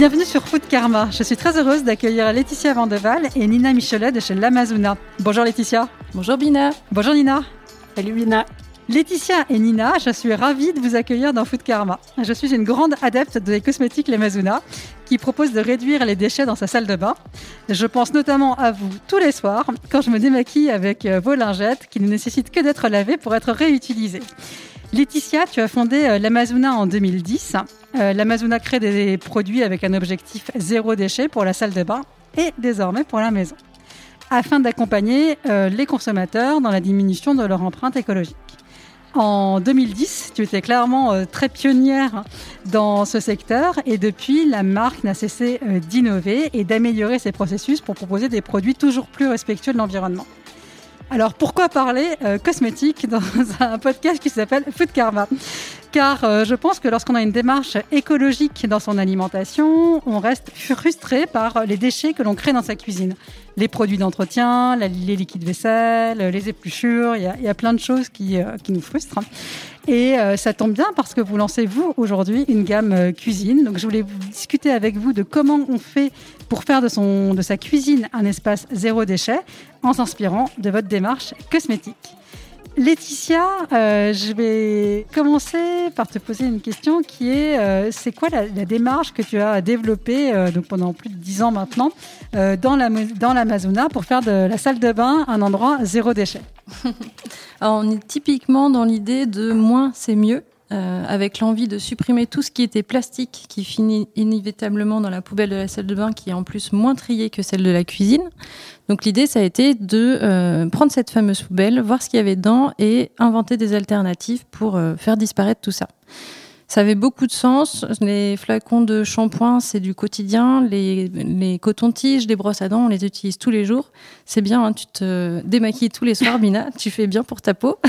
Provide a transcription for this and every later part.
Bienvenue sur Food Karma. Je suis très heureuse d'accueillir Laetitia Vandeval et Nina Michelet de chez l'Amazona. Bonjour Laetitia. Bonjour Bina. Bonjour Nina. Salut Bina. Laetitia et Nina, je suis ravie de vous accueillir dans Food Karma. Je suis une grande adepte des cosmétiques l'Amazona qui propose de réduire les déchets dans sa salle de bain. Je pense notamment à vous tous les soirs quand je me démaquille avec euh, vos lingettes qui ne nécessitent que d'être lavées pour être réutilisées. Laetitia, tu as fondé euh, l'Amazona en 2010. Euh, L'Amazona crée des produits avec un objectif zéro déchet pour la salle de bain et désormais pour la maison, afin d'accompagner euh, les consommateurs dans la diminution de leur empreinte écologique. En 2010, tu étais clairement très pionnière dans ce secteur et depuis, la marque n'a cessé d'innover et d'améliorer ses processus pour proposer des produits toujours plus respectueux de l'environnement. Alors pourquoi parler euh, cosmétique dans un podcast qui s'appelle Food Karma? Car euh, je pense que lorsqu'on a une démarche écologique dans son alimentation, on reste frustré par les déchets que l'on crée dans sa cuisine. Les produits d'entretien, les liquides vaisselle, les épluchures, il y a, plein de choses qui, euh, qui nous frustrent. Et euh, ça tombe bien parce que vous lancez, vous, aujourd'hui, une gamme euh, cuisine. Donc je voulais discuter avec vous de comment on fait pour faire de, de sa cuisine un espace zéro déchet en s'inspirant de votre démarche cosmétique. Laetitia, euh, je vais commencer par te poser une question qui est euh, c'est quoi la, démarche que tu as développée euh, donc pendant plus de dix ans maintenant dans la- dans l'Amazona pour faire de la salle de bain un endroit zéro déchet? On est typiquement dans l'idée de moins c'est mieux, euh, avec l'envie de supprimer tout ce qui était plastique, qui finit inévitablement dans la poubelle de la salle de bain, qui est en plus moins triée que celle de la cuisine. Donc l'idée, ça a été de euh, prendre cette fameuse poubelle, voir ce qu'il y avait dedans et inventer des alternatives pour euh, faire disparaître tout ça. Ça avait beaucoup de sens. Les flacons de shampoing, c'est du quotidien. Les, les cotons-tiges, les brosses à dents, on les utilise tous les jours. C'est bien, hein, tu te démaquilles tous les soirs, Bina. Tu fais bien pour ta peau.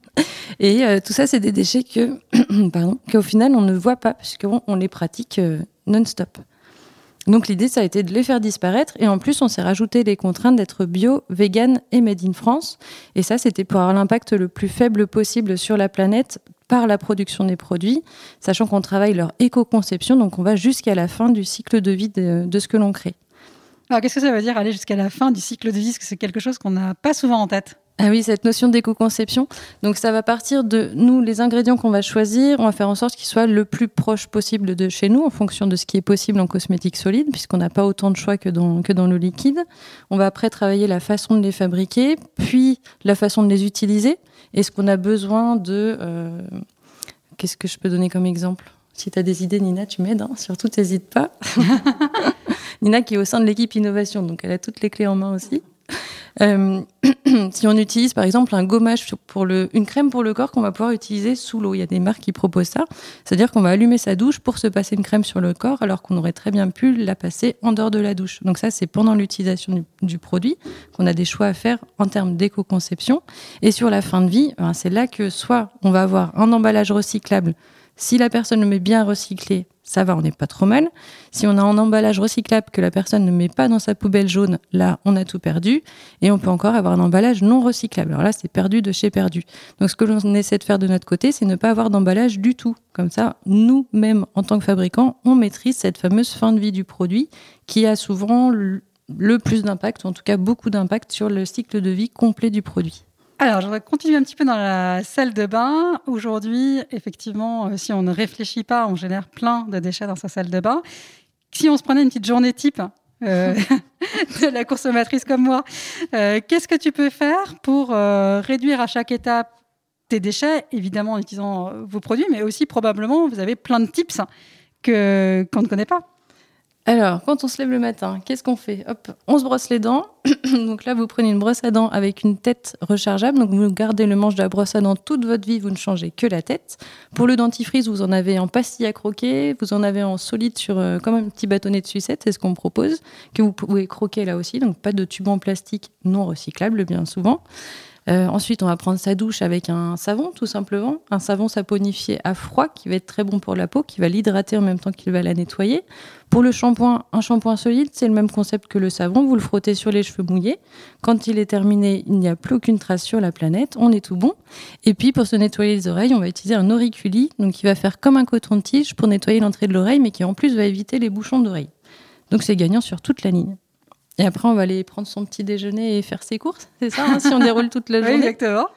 Et euh, tout ça, c'est des déchets que, pardon, qu'au final, on ne voit pas, puisqu'on on les pratique euh, non-stop. Donc l'idée, ça a été de les faire disparaître. Et en plus, on s'est rajouté les contraintes d'être bio, vegan et made in France. Et ça, c'était pour avoir l'impact le plus faible possible sur la planète par la production des produits, sachant qu'on travaille leur éco-conception, donc on va jusqu'à la fin du cycle de vie de, de ce que l'on crée. Alors qu'est-ce que ça veut dire aller jusqu'à la fin du cycle de vie? Parce que c'est quelque chose qu'on n'a pas souvent en tête? Ah oui, cette notion d'éco-conception. Donc ça va partir de nous, les ingrédients qu'on va choisir, on va faire en sorte qu'ils soient le plus proche possible de chez nous, en fonction de ce qui est possible en cosmétique solide, puisqu'on n'a pas autant de choix que dans, que dans le liquide. On va après travailler la façon de les fabriquer, puis la façon de les utiliser. Est-ce qu'on a besoin de... euh, Qu'est-ce que je peux donner comme exemple? Si tu as des idées, Nina, tu m'aides, hein, surtout n'hésite pas. Nina qui est au sein de l'équipe innovation, donc elle a toutes les clés en main aussi. Euh, si on utilise par exemple un gommage pour une crème pour le corps qu'on va pouvoir utiliser sous l'eau, il y a des marques qui proposent ça. C'est-à-dire qu'on va allumer sa douche pour se passer une crème sur le corps alors qu'on aurait très bien pu la passer en dehors de la douche. Donc ça, c'est pendant l'utilisation du, du produit qu'on a des choix à faire en termes d'éco-conception. Et sur la fin de vie, ben, c'est là que soit on va avoir un emballage recyclable. Si la personne le met bien recyclé, ça va, on n'est pas trop mal. Si on a un emballage recyclable que la personne ne met pas dans sa poubelle jaune, là, on a tout perdu. Et on peut encore avoir un emballage non recyclable. Alors là, c'est perdu de chez perdu. Donc ce que l'on essaie de faire de notre côté, c'est ne pas avoir d'emballage du tout. Comme ça, nous-mêmes, en tant que fabricants, on maîtrise cette fameuse fin de vie du produit qui a souvent le plus d'impact, ou en tout cas beaucoup d'impact sur le cycle de vie complet du produit. Alors, je voudrais continuer un petit peu dans la salle de bain. Aujourd'hui, effectivement, euh, si on ne réfléchit pas, on génère plein de déchets dans sa salle de bain. Si on se prenait une petite journée type euh, de la consommatrice comme moi, euh, qu'est-ce que tu peux faire pour réduire à chaque étape tes déchets, évidemment en utilisant vos produits, mais aussi probablement, vous avez plein de tips que qu'on ne connaît pas. Alors, quand on se lève le matin, qu'est-ce qu'on fait Hop, on se brosse les dents. donc là, vous prenez une brosse à dents avec une tête rechargeable. Donc vous gardez le manche de la brosse à dents toute votre vie, vous ne changez que la tête. Pour le dentifrice, vous en avez en pastille à croquer, vous en avez en solide sur euh, comme un petit bâtonnet de sucette, c'est ce qu'on propose, que vous pouvez croquer là aussi. Donc pas de tube en plastique non recyclable bien souvent. Euh, ensuite, on va prendre sa douche avec un savon, tout simplement. Un savon saponifié à froid qui va être très bon pour la peau, qui va l'hydrater en même temps qu'il va la nettoyer. Pour le shampoing, un shampoing solide, c'est le même concept que le savon. Vous le frottez sur les cheveux mouillés. Quand il est terminé, il n'y a plus aucune trace sur la planète. On est tout bon. Et puis, pour se nettoyer les oreilles, on va utiliser un auriculi, donc qui va faire comme un coton-tige pour nettoyer l'entrée de l'oreille, mais qui en plus va éviter les bouchons d'oreille. Donc, c'est gagnant sur toute la ligne. Et après, on va aller prendre son petit déjeuner et faire ses courses. C'est ça, hein, si on déroule toute la journée. exactement.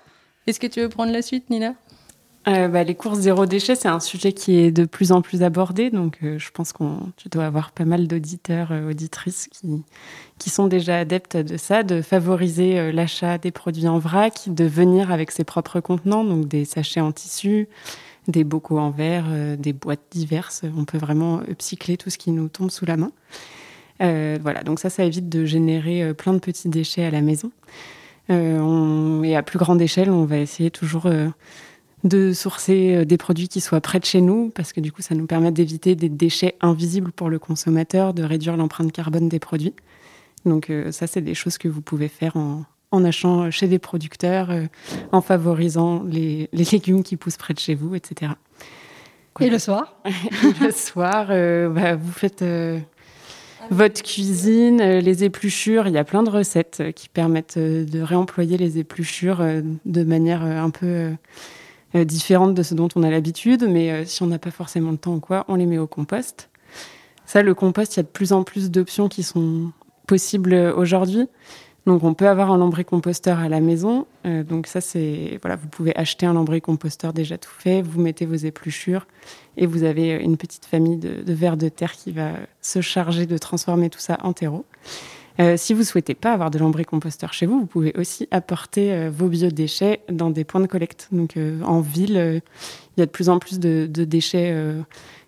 Est-ce que tu veux prendre la suite, Nina? Euh, bah, les courses zéro déchet, c'est un sujet qui est de plus en plus abordé. Donc, euh, je pense que tu dois avoir pas mal d'auditeurs, euh, auditrices qui, qui sont déjà adeptes de ça, de favoriser l'achat des produits en vrac, de venir avec ses propres contenants, donc des sachets en tissu, des bocaux en verre, des boîtes diverses. On peut vraiment upcycler tout ce qui nous tombe sous la main. Euh, voilà, donc ça, ça évite de générer euh, plein de petits déchets à la maison. Euh, et à plus grande échelle, on va essayer toujours de sourcer des produits qui soient près de chez nous, parce que du coup, ça nous permet d'éviter des déchets invisibles pour le consommateur, de réduire l'empreinte carbone des produits. Donc ça, c'est des choses que vous pouvez faire en, achetant chez des producteurs, en favorisant les, légumes qui poussent près de chez vous, etc. Et le soir? Le soir, bah, vous faites votre cuisine, euh, les épluchures, il y a plein de recettes euh, qui permettent euh, de réemployer les épluchures de manière un peu différente de ce dont on a l'habitude, mais si on n'a pas forcément le temps ou quoi, on les met au compost. Ça, le compost, il y a de plus en plus d'options qui sont possibles aujourd'hui. Donc on peut avoir un lombricomposteur à la maison. Donc ça c'est voilà, vous pouvez acheter un lombricomposteur déjà tout fait, vous mettez vos épluchures et vous avez une petite famille de, de vers de terre qui va se charger de transformer tout ça en terreau. Euh, si vous souhaitez pas avoir de lombricomposteur chez vous, vous pouvez aussi apporter euh, vos biodéchets dans des points de collecte. Donc en ville, il y a de plus en plus de déchets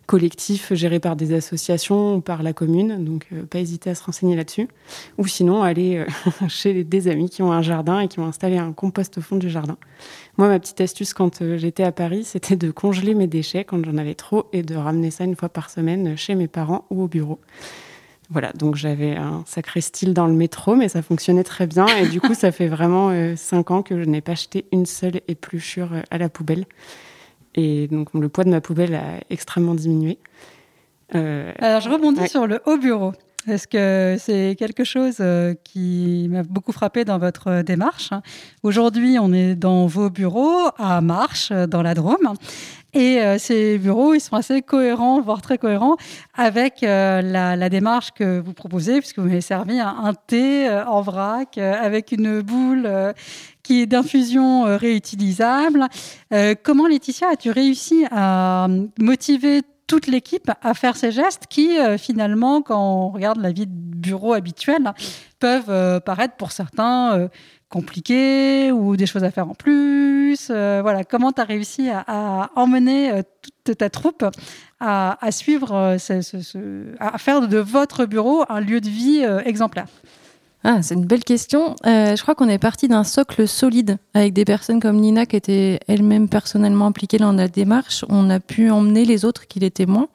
collectifs gérés par des associations ou par la commune. Donc, euh, pas hésiter à se renseigner là-dessus. Ou sinon, aller euh, chez des amis qui ont un jardin et qui ont installé un compost au fond du jardin. Moi, ma petite astuce quand euh, j'étais à Paris, c'était de congeler mes déchets quand j'en avais trop et de ramener ça une fois par semaine chez mes parents ou au bureau. Voilà, donc j'avais un sacré style dans le métro, mais ça fonctionnait très bien. Et du coup, ça fait vraiment cinq ans que je n'ai pas acheté une seule épluchure à la poubelle. Et donc, le poids de ma poubelle a extrêmement diminué. Euh, Alors, je rebondis sur le haut bureau. Est-ce que c'est quelque chose euh, qui m'a beaucoup frappé dans votre démarche? Aujourd'hui, on est dans vos bureaux à Marche, dans la Drôme. Et euh, ces bureaux, ils sont assez cohérents, voire très cohérents, avec la, démarche que vous proposez, puisque vous m'avez servi un, thé en vrac avec une boule qui est d'infusion euh, réutilisable. Euh, comment, Laetitia, as-tu réussi à motiver toute l'équipe à faire ces gestes qui, euh, finalement, quand on regarde la vie de bureau habituelle, peuvent paraître pour certains compliqués ou des choses à faire en plus. voilà, comment tu as réussi à, emmener toute ta troupe à, suivre, à faire de votre bureau un lieu de vie exemplaire? Ah, c'est une belle question. Euh, je crois qu'on est parti d'un socle solide avec des personnes comme Nina qui étaient elles-mêmes personnellement impliquées dans la démarche. On a pu emmener les autres qui l'étaient moins.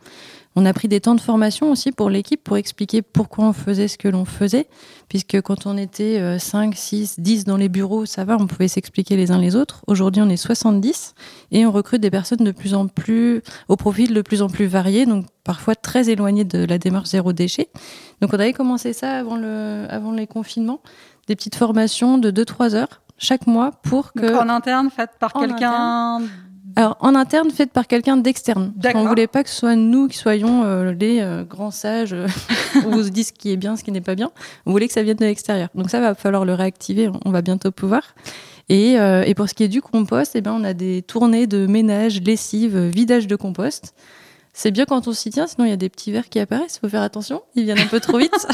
On a pris des temps de formation aussi pour l'équipe pour expliquer pourquoi on faisait ce que l'on faisait, puisque quand on était 5, 6, 10 dans les bureaux, ça va, on pouvait s'expliquer les uns les autres. Aujourd'hui, on est 70 et on recrute des personnes de plus en plus, au profil de plus en plus varié, donc parfois très éloignées de la démarche zéro déchet. Donc on avait commencé ça avant, le, avant les confinements, des petites formations de 2-3 heures chaque mois pour que... Donc en interne, faites par quelqu'un alors, en interne, fait par quelqu'un d'externe. On ne voulait pas que ce soit nous qui soyons euh, les euh, grands sages euh, où on se dit ce qui est bien, ce qui n'est pas bien. On voulait que ça vienne de l'extérieur. Donc ça va falloir le réactiver. On va bientôt pouvoir. Et, et pour ce qui est du compost, eh ben, on a des tournées de ménage, lessive, vidage de compost. C'est bien quand on s'y tient, sinon il y a des petits vers qui apparaissent. Il faut faire attention, ils viennent un peu trop vite.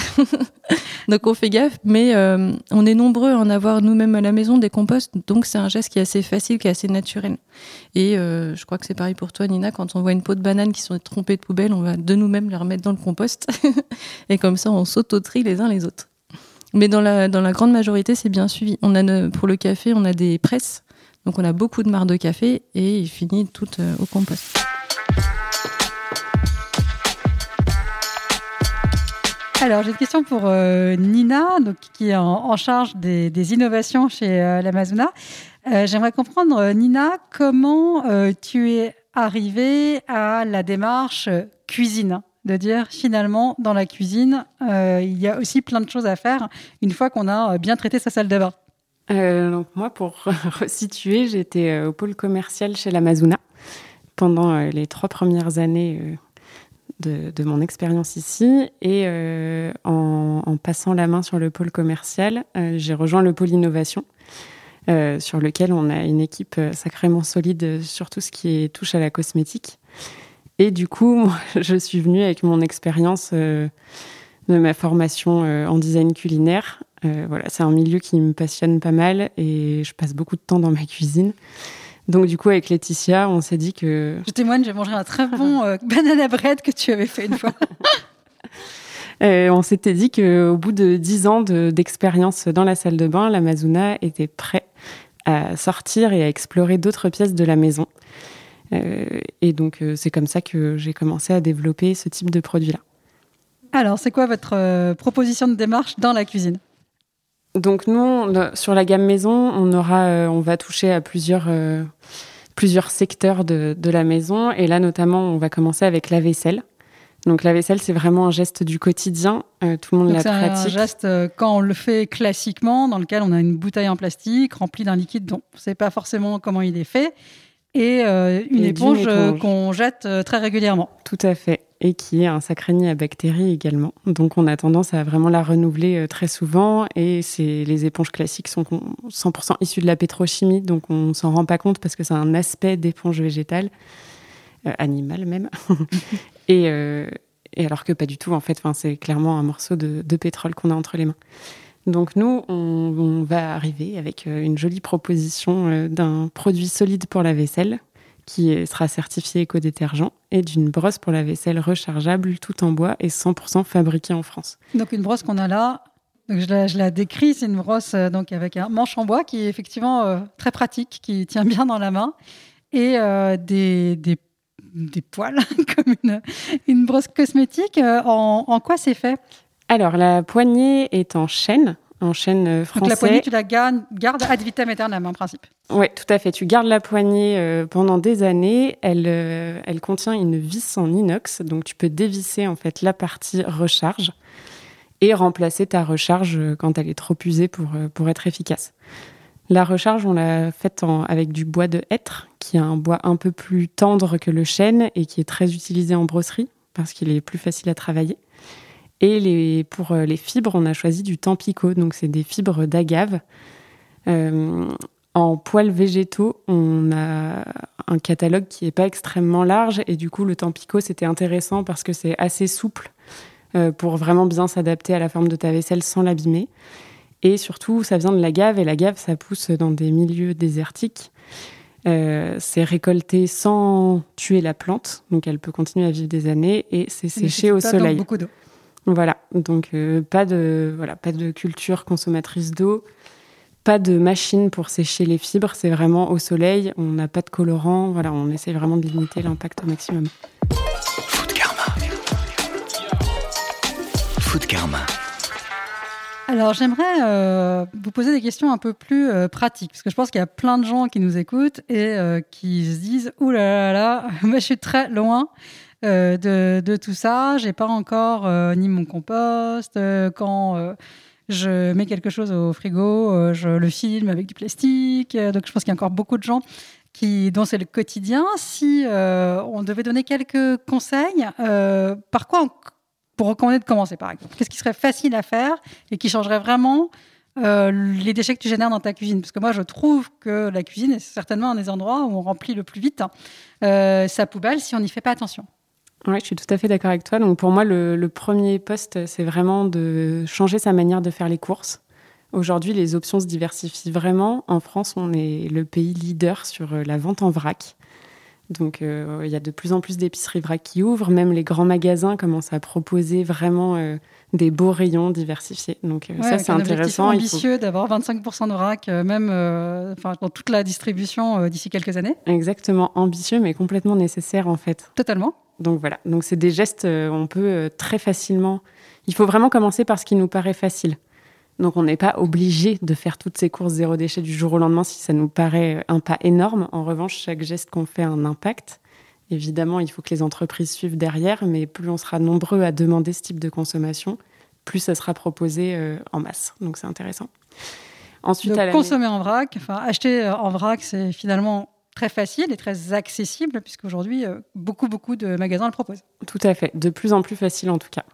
donc on fait gaffe, mais euh, on est nombreux à en avoir nous-mêmes à la maison des composts, donc c'est un geste qui est assez facile, qui est assez naturel. Et euh, je crois que c'est pareil pour toi, Nina. Quand on voit une peau de banane qui sont trompées de poubelle, on va de nous-mêmes les remettre dans le compost. et comme ça, on saute au les uns les autres. Mais dans la, dans la grande majorité, c'est bien suivi. On a, pour le café, on a des presses. Donc on a beaucoup de marre de café et il finit tout euh, au compost. Alors, j'ai une question pour euh, Nina, donc, qui est en, charge des, innovations chez euh, l'Amazona. Euh, j'aimerais comprendre, Nina, comment tu es arrivée à la démarche cuisine? De dire finalement dans la cuisine, il y a aussi plein de choses à faire une fois qu'on a bien traité sa salle de bain. moi, pour resituer, j'étais au pôle commercial chez l'Amazona pendant les trois premières années de, mon expérience ici. Et euh, en, passant la main sur le pôle commercial, euh, j'ai rejoint le pôle innovation, euh, sur lequel on a une équipe sacrément solide sur tout ce qui touche à la cosmétique. Et du coup, je suis venue avec mon expérience de ma formation en design culinaire. voilà, c'est un milieu qui me passionne pas mal et je passe beaucoup de temps dans ma cuisine. Donc du coup, avec Laetitia, on s'est dit que... Je témoigne, j'ai mangé un très bon euh, banana bread que tu avais fait une fois. on s'était dit qu'au bout de dix ans d'expérience dans la salle de bain, l'Amazona était prêt à sortir et à explorer d'autres pièces de la maison. Euh, et donc euh, c'est comme ça que j'ai commencé à développer ce type de produit-là. Alors, c'est quoi votre proposition de démarche dans la cuisine? Donc nous, sur la gamme maison, on aura, euh, on va toucher à plusieurs, euh, plusieurs secteurs de, de, la maison. Et là, notamment, on va commencer avec la vaisselle. Donc la vaisselle, c'est vraiment un geste du quotidien. Euh, tout le monde la pratique. C'est un geste quand on le fait classiquement, dans lequel on a une bouteille en plastique remplie d'un liquide dont on ne sait pas forcément comment il est fait, et une éponge qu'on jette très régulièrement. Tout à fait et qui est un sacré nid à bactéries également. Donc on a tendance à vraiment la renouveler euh, très souvent et les éponges classiques sont 100% issues de la pétrochimie, donc on s'en rend pas compte parce que c'est un aspect d'éponge végétale, euh, animale même. Euh, et, alors que pas du tout en fait, c'est clairement un morceau de, pétrole qu'on a entre les mains. Donc nous, on va arriver avec une jolie proposition d'un produit solide pour la vaisselle qui sera certifié éco-détergent, et d'une brosse pour la vaisselle rechargeable, tout en bois et 100% fabriquée en France. Donc une brosse qu'on a là, donc je, la, je la décris, c'est une brosse euh, donc avec un manche en bois qui est effectivement euh, très pratique, qui tient bien dans la main, et euh, des, des, des, poils, comme une, une, brosse cosmétique. En, en quoi c'est fait? Alors la poignée est en chêne, en chêne français. Donc la poignée, tu la gardes, ad vitam aeternam en principe. Oui, tout à fait. Tu gardes la poignée euh, pendant des années. Elle, euh, elle contient une vis en inox, donc tu peux dévisser en fait la partie recharge et remplacer ta recharge euh, quand elle est trop usée pour, pour être efficace. La recharge, on l'a faite avec du bois de hêtre, qui est un bois un peu plus tendre que le chêne et qui est très utilisé en brosserie parce qu'il est plus facile à travailler. Et les, pour euh, les fibres, on a choisi du tampico, donc c'est des fibres d'agave. Euh, en poils végétaux, on a un catalogue qui n'est pas extrêmement large et du coup le tampico c'était intéressant parce que c'est assez souple euh, pour vraiment bien s'adapter à la forme de ta vaisselle sans l'abîmer. Et surtout, ça vient de l'agave et l'agave ça pousse dans des milieux désertiques. c'est récolté sans tuer la plante, donc elle peut continuer à vivre des années et c'est séché au soleil. Beaucoup d'eau. Voilà, donc euh, pas, de, voilà, pas de culture consommatrice d'eau, pas de machine pour sécher les fibres, c'est vraiment au soleil, on n'a pas de colorant, voilà, on essaie vraiment de limiter l'impact au maximum. Food Karma. Food Karma. Alors j'aimerais euh, vous poser des questions un peu plus euh, pratiques, parce que je pense qu'il y a plein de gens qui nous écoutent et qui se disent « Ouh là là là, moi je suis très loin ». Euh, de, tout ça. J'ai pas encore euh, ni mon compost. Euh, quand je mets quelque chose au frigo, je le filme avec du plastique. donc je pense qu'il y a encore beaucoup de gens qui, dont c'est le quotidien. Si on devait donner quelques conseils, par quoi pour recommander de commencer par exemple? Qu'est-ce qui serait facile à faire et qui changerait vraiment les déchets que tu génères dans ta cuisine? Parce que moi, je trouve que la cuisine est certainement un des endroits où on remplit le plus vite sa poubelle si on n'y fait pas attention. Oui, je suis tout à fait d'accord avec toi. Donc pour moi, le, premier poste, c'est vraiment de changer sa manière de faire les courses. Aujourd'hui, les options se diversifient vraiment. En France, on est le pays leader sur euh, la vente en vrac. Donc euh, il y a de plus en plus d'épiceries vrac qui ouvrent. Même les grands magasins commencent à proposer vraiment euh, des beaux rayons diversifiés. Donc ça, c'est intéressant. C'est ambitieux d'avoir 25% de vrac, même dans toute la distribution d'ici quelques années. Exactement, ambitieux, mais complètement nécessaire en fait. Totalement. Donc voilà, donc c'est des gestes, euh, on peut euh, très facilement. Il faut vraiment commencer par ce qui nous paraît facile. Donc on n'est pas obligé de faire toutes ces courses zéro déchet du jour au lendemain si ça nous paraît un pas énorme. En revanche, chaque geste qu'on fait a un impact. Évidemment, il faut que les entreprises suivent derrière, mais plus on sera nombreux à demander ce type de consommation, plus ça sera proposé euh, en masse. Donc c'est intéressant. Ensuite, consommer en vrac, enfin acheter en vrac, c'est finalement très facile et très accessible, puisqu'aujourd'hui, aujourd'hui beaucoup, beaucoup de magasins le proposent. Tout à fait, de plus en plus facile en tout cas.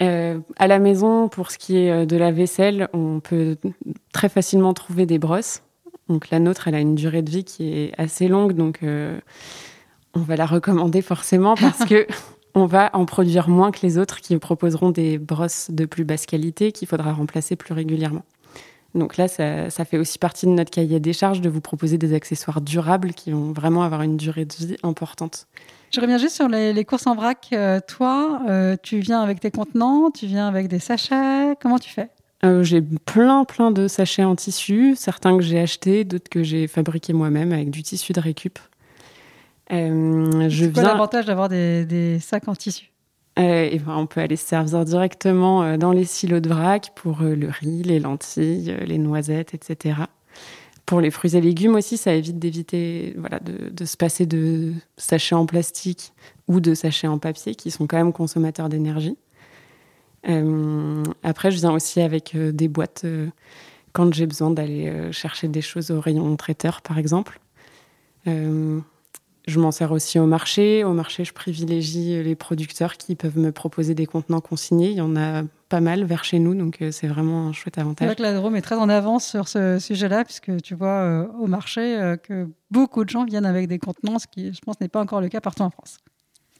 Euh, à la maison, pour ce qui est euh, de la vaisselle, on peut très facilement trouver des brosses. Donc la nôtre, elle a une durée de vie qui est assez longue, donc euh, on va la recommander forcément parce que on va en produire moins que les autres qui proposeront des brosses de plus basse qualité qu'il faudra remplacer plus régulièrement. Donc là, ça, fait aussi partie de notre cahier des charges de vous proposer des accessoires durables qui vont vraiment avoir une durée de vie importante. Je reviens juste sur les, courses en vrac. Euh, toi, euh, tu viens avec tes contenants, tu viens avec des sachets. Comment tu fais? Euh, J'ai plein, plein de sachets en tissu, certains que j'ai achetés, d'autres que j'ai fabriqués moi-même avec du tissu de récup. C'est quoi l'avantage d'avoir des sacs en tissu? Euh, ben, on peut aller se servir directement euh, dans les silos de vrac pour euh, le riz, les lentilles, les noisettes, etc. Pour les fruits et légumes aussi, ça évite d'éviter voilà, de, se passer de sachets en plastique ou de sachets en papier qui sont quand même consommateurs d'énergie. après, je viens aussi avec des boîtes quand j'ai besoin d'aller chercher des choses au rayon traiteur, par exemple. Je m'en sers aussi au marché. Au marché, je privilégie les producteurs qui peuvent me proposer des contenants consignés. Il y en a pas mal vers chez nous, donc euh, c'est vraiment un chouette avantage. C'est vrai que la Drôme est très en avance sur ce sujet-là, puisque tu vois euh, au marché euh, que beaucoup de gens viennent avec des contenants, ce qui, je pense, n'est pas encore le cas partout en France.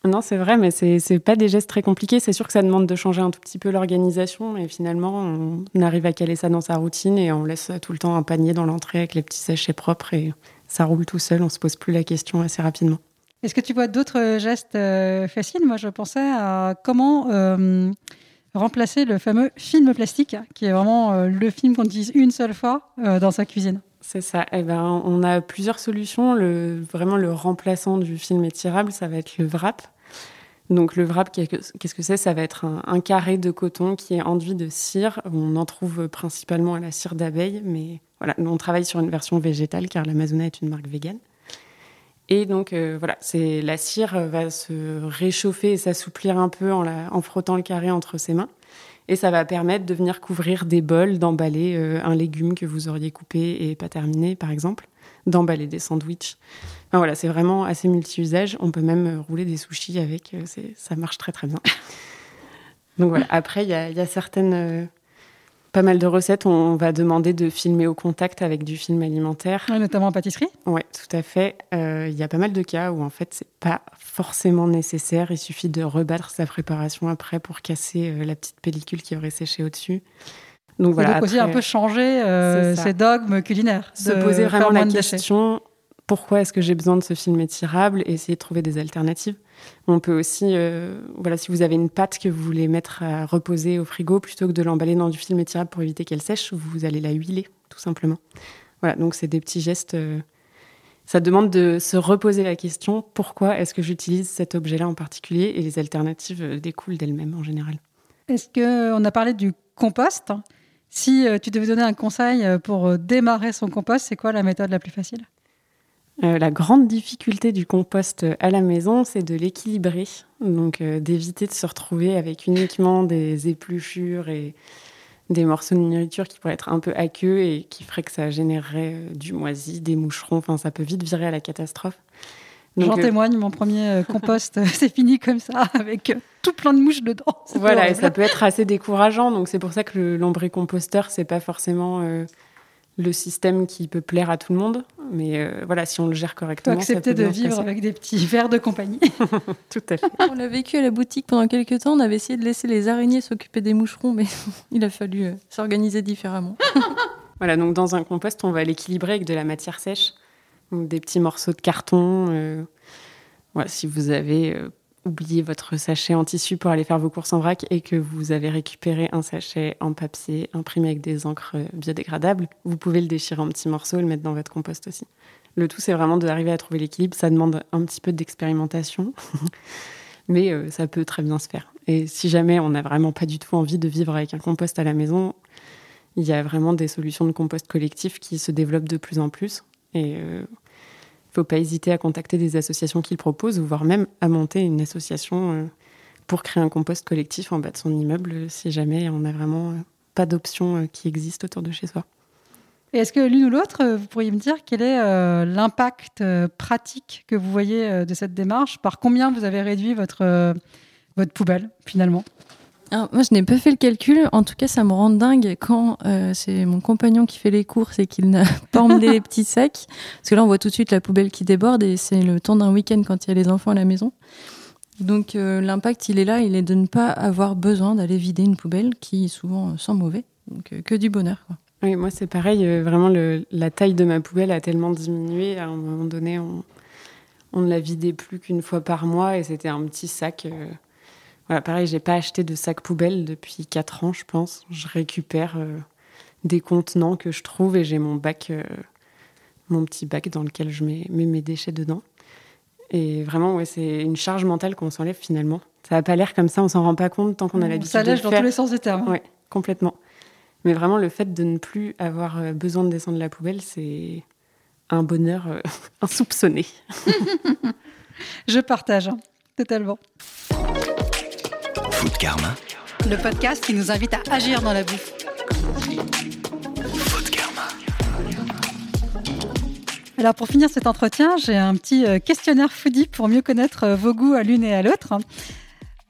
Non, c'est vrai, mais c'est n'est pas des gestes très compliqués. C'est sûr que ça demande de changer un tout petit peu l'organisation, et finalement, on arrive à caler ça dans sa routine et on laisse tout le temps un panier dans l'entrée avec les petits sachets propres et ça roule tout seul, on se pose plus la question assez rapidement. Est-ce que tu vois d'autres gestes euh, faciles? Moi, je pensais à comment euh, remplacer le fameux film plastique, qui est vraiment euh, le film qu'on utilise une seule fois dans sa cuisine. C'est ça. Eh ben, on a plusieurs solutions. Le, vraiment, le remplaçant du film étirable, ça va être le wrap. Donc le wrap, qu'est-ce que c'est? Ça va être un, carré de coton qui est enduit de cire. On en trouve principalement à la cire d'abeille, mais voilà, on travaille sur une version végétale car l'Amazona est une marque végane. Et donc euh, voilà, c'est la cire va se réchauffer et s'assouplir un peu en, en, frottant le carré entre ses mains. Et ça va permettre de venir couvrir des bols, d'emballer euh, un légume que vous auriez coupé et pas terminé, par exemple, d'emballer des sandwichs voilà, c'est vraiment assez multi-usage. On peut même euh, rouler des sushis avec. Euh, ça marche très très bien. Donc voilà. Après, il y, a, certaines, euh, pas mal de recettes. On va demander de filmer au contact avec du film alimentaire. notamment en pâtisserie. Oui, tout à fait. Il y a pas mal de cas où en fait c'est pas forcément nécessaire. Il suffit de rebattre sa préparation après pour casser la petite pellicule qui aurait séché au-dessus. Donc voilà. Donc aussi un peu changer ces dogmes culinaires. Se poser vraiment la question pourquoi est-ce que j'ai besoin de ce film étirable et essayer de trouver des alternatives. On peut aussi, euh, voilà, si vous avez une pâte que vous voulez mettre à reposer au frigo, plutôt que de l'emballer dans du film étirable pour éviter qu'elle sèche, vous allez la huiler, tout simplement. Voilà, donc c'est des petits gestes. Euh, ça demande de se reposer la question pourquoi est-ce que j'utilise cet objet-là en particulier et les alternatives euh, découlent d'elles-mêmes en général. Est-ce qu'on a parlé du compost? Si tu devais donner un conseil pour démarrer son compost, c'est quoi la méthode la plus facile? Euh, la grande difficulté du compost à la maison, c'est de l'équilibrer, donc euh, d'éviter de se retrouver avec uniquement des épluchures et des morceaux de nourriture qui pourraient être un peu aqueux et qui feraient que ça générerait euh, du moisi, des moucherons, enfin ça peut vite virer à la catastrophe. J'en témoigne, mon premier compost, c'est fini comme ça, avec tout plein de mouches dedans. Voilà, et ça peut être assez décourageant, donc c'est pour ça que le lombricomposteur, c'est pas forcément le système qui peut plaire à tout le monde. Mais euh, voilà, si on le gère correctement. Faut accepter de vivre avec des petits verres de compagnie. tout à fait. On l'a vécu à la boutique pendant quelques temps. On avait essayé de laisser les araignées s'occuper des moucherons, mais il a fallu euh, s'organiser différemment. voilà, donc dans un compost, on va l'équilibrer avec de la matière sèche, donc des petits morceaux de carton. Euh, voilà, si vous avez oublié votre sachet en tissu pour aller faire vos courses en vrac et que vous avez récupéré un sachet en papier imprimé avec des encres biodégradables, vous pouvez le déchirer en petits morceaux et le mettre dans votre compost aussi. Le tout, c'est vraiment d'arriver à trouver l'équilibre. Ça demande un petit peu d'expérimentation, mais euh, ça peut très bien se faire. Et si jamais on n'a vraiment pas du tout envie de vivre avec un compost à la maison, il y a vraiment des solutions de compost collectif qui se développent de plus en plus. Et euh, faut pas hésiter à contacter des associations qui le proposent, voire même à monter une association euh, pour créer un compost collectif en bas de son immeuble, si jamais on n'a vraiment euh, pas d'options euh, qui existent autour de chez soi. Et est-ce que l'une ou l'autre, vous pourriez me dire quel est l'impact pratique que vous voyez de cette démarche? Par combien vous avez réduit votre, votre poubelle finalement? Moi, je n'ai pas fait le calcul. En tout cas, ça me rend dingue quand euh, c'est mon compagnon qui fait les courses et qu'il n'a pas emmené les petits sacs. Parce que là, on voit tout de suite la poubelle qui déborde et c'est le temps d'un week-end quand il y a les enfants à la maison. Donc, euh, l'impact, il est là. Il est de ne pas avoir besoin d'aller vider une poubelle qui souvent sent mauvais. Donc, euh, que du bonheur. Oui, moi, c'est pareil. vraiment, la taille de ma poubelle a tellement diminué. À un moment donné, on, on ne la vidait plus qu'une fois par mois et c'était un petit sac voilà, pareil, j'ai pas acheté de sac poubelle depuis 4 ans, je pense. Je récupère euh, des contenants que je trouve et j'ai mon bac, euh, mon petit bac dans lequel je mets, mes déchets dedans. Et vraiment, ouais, c'est une charge mentale qu'on s'enlève finalement. Ça n'a pas l'air comme ça, on s'en rend pas compte tant qu'on a l'habitude de le faire. Ça lèche dans tous les sens du terme. Oui, complètement. Mais vraiment, le fait de ne plus avoir euh, besoin de descendre la poubelle, c'est un bonheur insoupçonné. je partage, hein, totalement. Food Karma. Le podcast qui nous invite à agir dans la bouffe. Food Karma. Alors pour finir cet entretien, j'ai un petit euh, questionnaire foodie pour mieux connaître euh, vos goûts à l'une et à l'autre.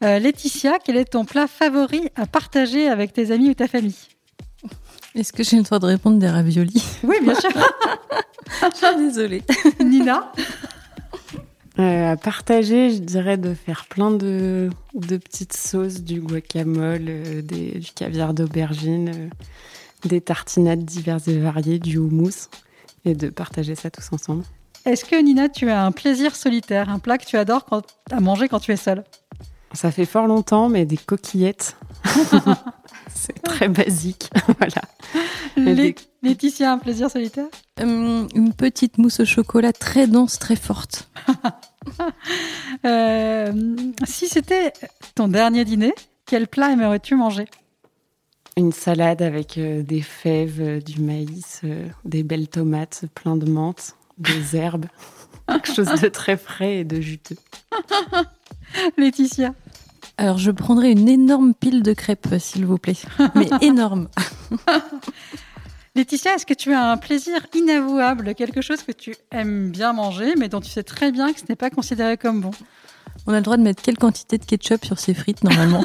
Euh, Laetitia, quel est ton plat favori à partager avec tes amis ou ta famille? Est-ce que j'ai le droit de répondre des raviolis? Oui, bien sûr. Je suis désolée. Nina? euh, à partager, je dirais de faire plein de, de petites sauces, du guacamole, euh, du caviar d'aubergine, euh, des tartinades diverses et variées, du houmous, et de partager ça tous ensemble. Est-ce que Nina, tu as un plaisir solitaire, un plat que tu adores à manger quand tu es seule? Ça fait fort longtemps, mais des coquillettes. C'est très basique. voilà. Laetitia, un plaisir solitaire? Une petite mousse au chocolat très dense, très forte. Euh, si c'était ton dernier dîner, quel plat aimerais-tu manger? Une salade avec euh, des fèves, euh, du maïs, des belles tomates, plein de menthe, des herbes. Quelque chose de très frais et de juteux. Laetitia? Alors, je prendrais une énorme pile de crêpes, s'il vous plaît. Mais énorme. Laetitia, est-ce que tu as un plaisir inavouable, quelque chose que tu aimes bien manger, mais dont tu sais très bien que ce n'est pas considéré comme bon? On a le droit de mettre quelle quantité de ketchup sur ses frites normalement?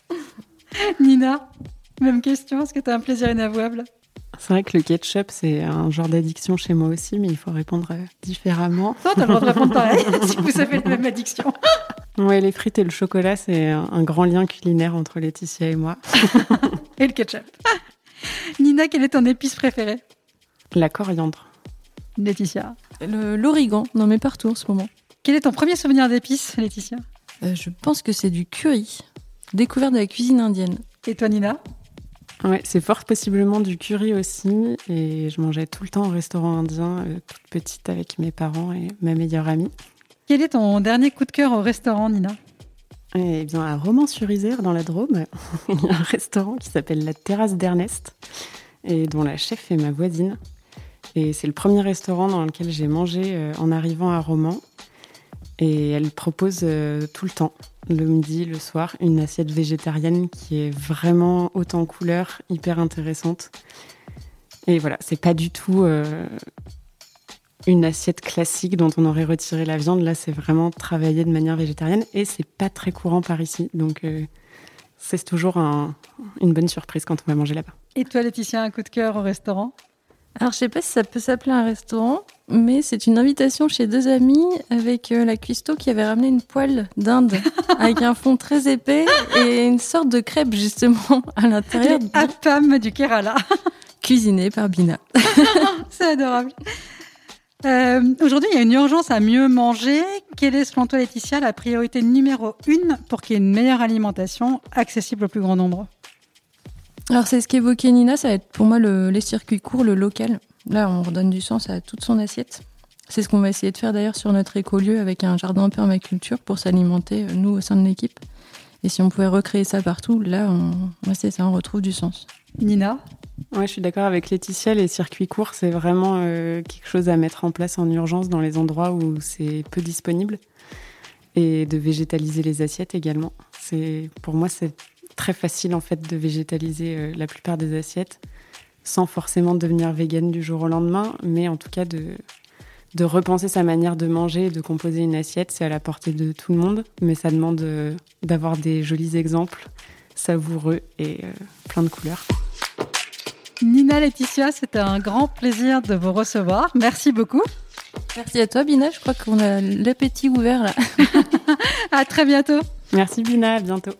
Nina, même question, est-ce que tu as un plaisir inavouable? C'est vrai que le ketchup, c'est un genre d'addiction chez moi aussi, mais il faut répondre euh, différemment. Non, tu as le droit de répondre pareil, si vous avez la même addiction. Oui, les frites et le chocolat, c'est un grand lien culinaire entre Laetitia et moi. et le ketchup. Nina, quelle est ton épice préférée La coriandre. Laetitia L'origan, non mais partout en ce moment. Quel est ton premier souvenir d'épices, Laetitia? Euh, Je pense que c'est du curry, découvert de la cuisine indienne. Et toi, Nina? Ouais, c'est fort possiblement du curry aussi. Et je mangeais tout le temps au restaurant indien, euh, toute petite avec mes parents et ma meilleure amie. Quel est ton dernier coup de cœur au restaurant, Nina? Eh bien, à Romans-sur-Isère, dans la Drôme, il y a un restaurant qui s'appelle la Terrasse d'Ernest et dont la chef est ma voisine. Et c'est le premier restaurant dans lequel j'ai mangé euh, en arrivant à Romans. Et elle propose euh, tout le temps, le midi, le soir, une assiette végétarienne qui est vraiment haute en couleur, hyper intéressante. Et voilà, c'est pas du tout euh, une assiette classique dont on aurait retiré la viande. Là, c'est vraiment travaillé de manière végétarienne et c'est pas très courant par ici. Donc, euh, c'est toujours une bonne surprise quand on va manger là-bas. Et toi, Laetitia, un coup de cœur au restaurant? Alors, je sais pas si ça peut s'appeler un restaurant, mais c'est une invitation chez deux amis avec euh, la cuistot qui avait ramené une poêle d'Inde avec un fond très épais et une sorte de crêpe justement à l'intérieur. Les appam du Kerala. Cuisiné par Bina. c'est adorable. Euh, Aujourd'hui, il y a une urgence à mieux manger. Quelle est, selon toi, Laetitia, la priorité numéro une pour qu'il y ait une meilleure alimentation accessible au plus grand nombre? Alors, c'est ce qu'évoquait Nina, ça va être pour moi le, les circuits courts, le local. Là, on redonne du sens à toute son assiette. C'est ce qu'on va essayer de faire d'ailleurs sur notre écolieu avec un jardin en permaculture pour s'alimenter, euh, nous, au sein de l'équipe. Et si on pouvait recréer ça partout, là, on, c'est ça, on retrouve du sens. Nina? Ouais, je suis d'accord avec Laetitia. Les circuits courts, c'est vraiment euh, quelque chose à mettre en place en urgence dans les endroits où c'est peu disponible. Et de végétaliser les assiettes également. C'est, pour moi, c'est très facile en fait de végétaliser euh, la plupart des assiettes sans forcément devenir végane du jour au lendemain, mais en tout cas de, de repenser sa manière de manger et de composer une assiette. C'est à la portée de tout le monde, mais ça demande euh, d'avoir des jolis exemples savoureux et plein de couleurs. Nina Laetitia, c'était un grand plaisir de vous recevoir. Merci beaucoup. Merci à toi, Bina. Je crois qu'on a l'appétit ouvert là. à très bientôt. Merci, Bina. À bientôt.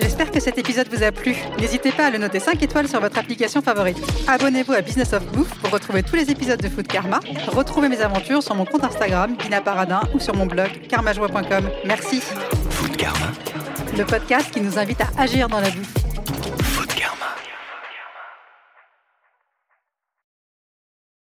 J'espère que cet épisode vous a plu. N'hésitez pas à le noter 5 étoiles sur votre application favorite. Abonnez-vous à Business of Bouffe pour retrouver tous les épisodes de Food Karma. Retrouvez mes aventures sur mon compte Instagram, Bina Paradin, ou sur mon blog, karmajoie.com. Merci. Food Karma le podcast qui nous invite à agir dans la bouffe.